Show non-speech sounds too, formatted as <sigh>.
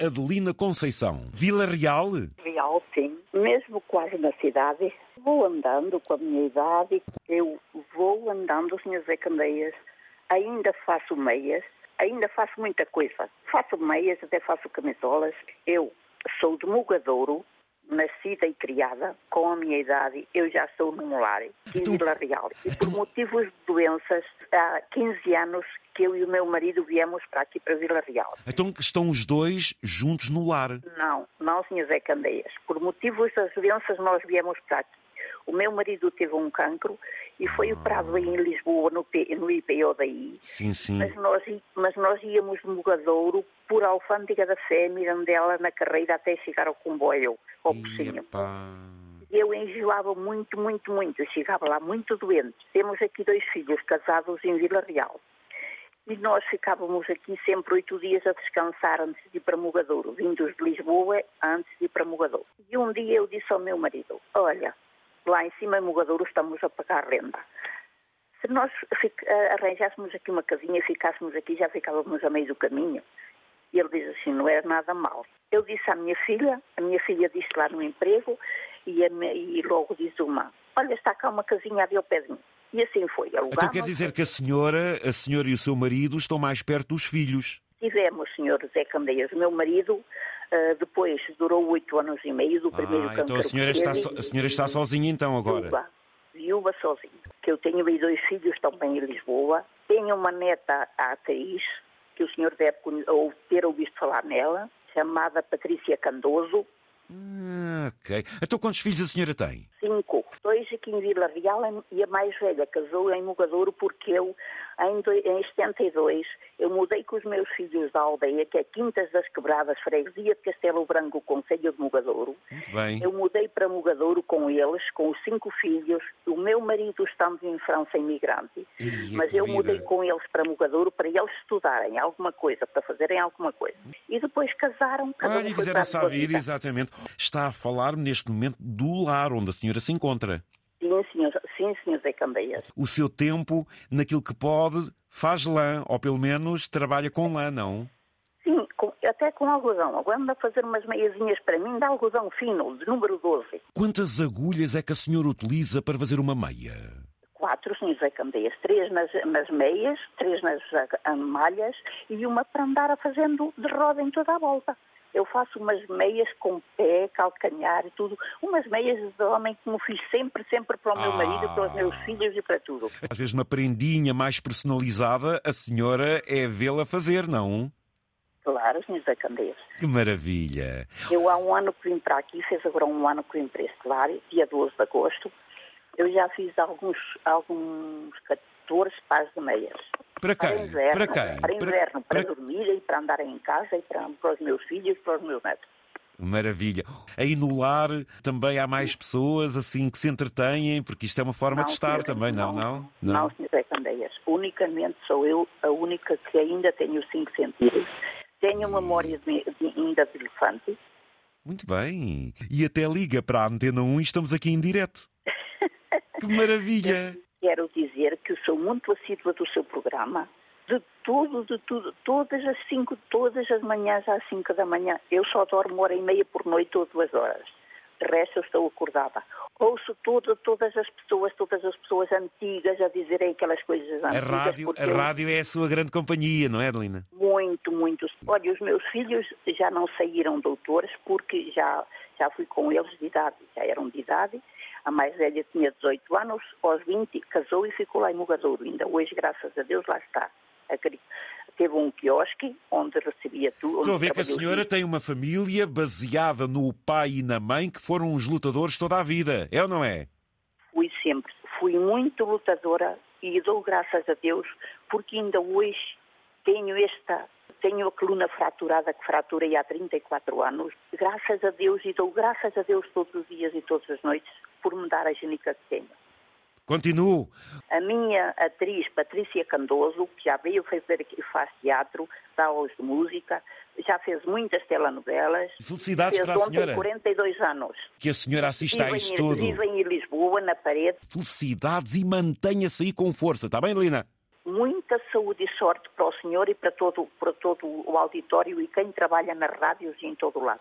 Adelina Conceição. Vila Real? Real, sim. Mesmo quase na cidade. Vou andando com a minha idade. Eu vou andando, Sr. Zé Candeias. Ainda faço meias. Ainda faço muita coisa. Faço meias, até faço camisolas. Eu sou de Mugadouro, nascida e criada, com a minha idade, eu já estou num lar em Então- Vila Real. E por então- motivos de doenças, há 15 anos que eu e o meu marido viemos para aqui, para Vila Real. Então estão os dois juntos no lar. Não, não, Sr. Zé Candeias. Por motivos das doenças, nós viemos para aqui. O meu marido teve um cancro e foi operado aí em Lisboa, no, no IPO daí. Sim, sim. Mas nós, mas nós íamos de Mugadouro por Alfândega da Fé, Mirandela, na carreira, até chegar ao comboio, ao Pocinho. Eu enjoava muito, muito, muito. Eu chegava lá muito doente. Temos aqui dois filhos casados em Vila Real. E nós ficávamos aqui sempre oito dias a descansar antes de ir para Mugadouro, vindos de Lisboa antes de ir para Mugadouro. E um dia eu disse ao meu marido, olha, lá em cima em Mugadouro estamos a pagar renda. Se nós eh, arranjássemos aqui uma casinha e ficássemos aqui, já ficávamos a meio do caminho. E ele diz assim, não é nada mal. Eu disse à minha filha, a minha filha disse lá no emprego, e, a e logo diz uma, olha, está cá uma casinha ali ao pé de mim. E assim foi. Então quer dizer que a senhora, a senhora e o seu marido estão mais perto dos filhos. Tivemos, senhor Zé Candeias, o meu marido, ah, depois durou oito anos e meio do primeiro Ah, então a senhora, está, so- a senhora está sozinha então agora. Viúva, viúva sozinha. Que eu tenho dois filhos também em Lisboa. Tenho uma neta atriz, que o senhor deve ou ter ouvido falar nela, chamada Patrícia Candoso. Ah, ok. Então quantos filhos a senhora tem? Cinco. Aqui em Vila Real e a mais velha casou em Mugadouro porque eu, em, em 72, eu mudei com os meus filhos da aldeia, que é Quintas das Quebradas, Freguesia de Castelo Branco, Conselho de Mugadouro. Muito bem. Eu mudei para Mugadouro com eles, com os cinco filhos. O meu marido estando em França imigrante. Ih, Mas eu vida. mudei com eles para Mugadouro para eles estudarem alguma coisa, para fazerem alguma coisa. E depois casaram, cada Olha, um e foi fizeram para a vida, exatamente. Está a falar neste momento do lar onde a senhora se encontra. Sim, senhor, sim, senhor Zé. O seu tempo, naquilo que pode, faz lã, ou pelo menos trabalha com lã, não? Sim, com- até com algodão. Agora anda a fazer umas meiazinhas para mim de algodão fino, de número 12. Quantas agulhas é que a senhora utiliza para fazer uma meia? Quatro, senhor Zé Candeias. Três nas, nas meias, três nas ah, malhas e uma para andar a fazendo de roda em toda a volta. Eu faço umas meias com pé, calcanhar e tudo. Umas meias de homem como fiz sempre, sempre para o meu Ah. marido, para os meus filhos e para tudo. Às vezes uma prendinha mais personalizada, a senhora é vê-la fazer, não? Claro, senhor Zé Candeias. Que maravilha! Eu há um ano que vim para aqui, fez agora um ano que vim para este lar, dia 12 de agosto. Eu já fiz alguns, alguns 14 pares de meias. Para Para quem? inverno, Para quem? para, inverno, para, para- dormir e para andarem em casa e para, para os meus filhos e para os meus netos. Maravilha. Aí no lar também há mais pessoas assim que se entretêm, porque isto é uma forma de estar senhor, também, não? Não? Não, senhor Zé Candeias. Unicamente sou eu a única que ainda tenho os cinco sentidos. Tenho memória de, de, ainda de elefante. Muito bem. E até liga para a Antena 1 e estamos aqui em direto. <laughs> Que maravilha! Quero dizer que sou muito assídua do seu programa. De tudo, de tudo, todas as cinco, todas as manhãs às cinco da manhã. Eu só dormo uma hora e meia por noite ou duas horas. De resto eu estou acordada. Ouço todo, todas as pessoas, todas as pessoas antigas a dizerem aquelas coisas A antigas. rádio, porque a eu- rádio é a sua grande companhia, não é, Adelina? Muito, muito. Olha, os meus filhos já não saíram doutores porque já, já fui com eles de idade, já eram de idade. A mais velha tinha 18 anos, aos 20 casou e ficou lá em Mugadouro. Ainda hoje, graças a Deus, lá está. Teve um quiosque onde recebia tudo. Estou a ver que a senhora tem uma família baseada no pai e na mãe que foram os lutadores toda a vida. É ou não é? Fui sempre, fui muito lutadora e dou graças a Deus porque ainda hoje tenho esta, tenho a coluna fraturada que fraturei há 34 anos. Graças a Deus e dou graças a Deus todos os dias e todas as noites por me dar a genica que tenho. Continuo. A minha atriz Patrícia Candoso, que já veio fazer aqui, faz teatro, dá aulas de música, já fez muitas telenovelas. Felicidades fez para a ontem senhora. 42 anos. Que a senhora assista a Vive isto em, tudo. vive em Lisboa, na parede. Felicidades e mantenha-se aí com força. Está bem, Adelina? Muita saúde e sorte para o senhor e para todo, para todo o auditório e quem trabalha nas rádios e em todo o lado.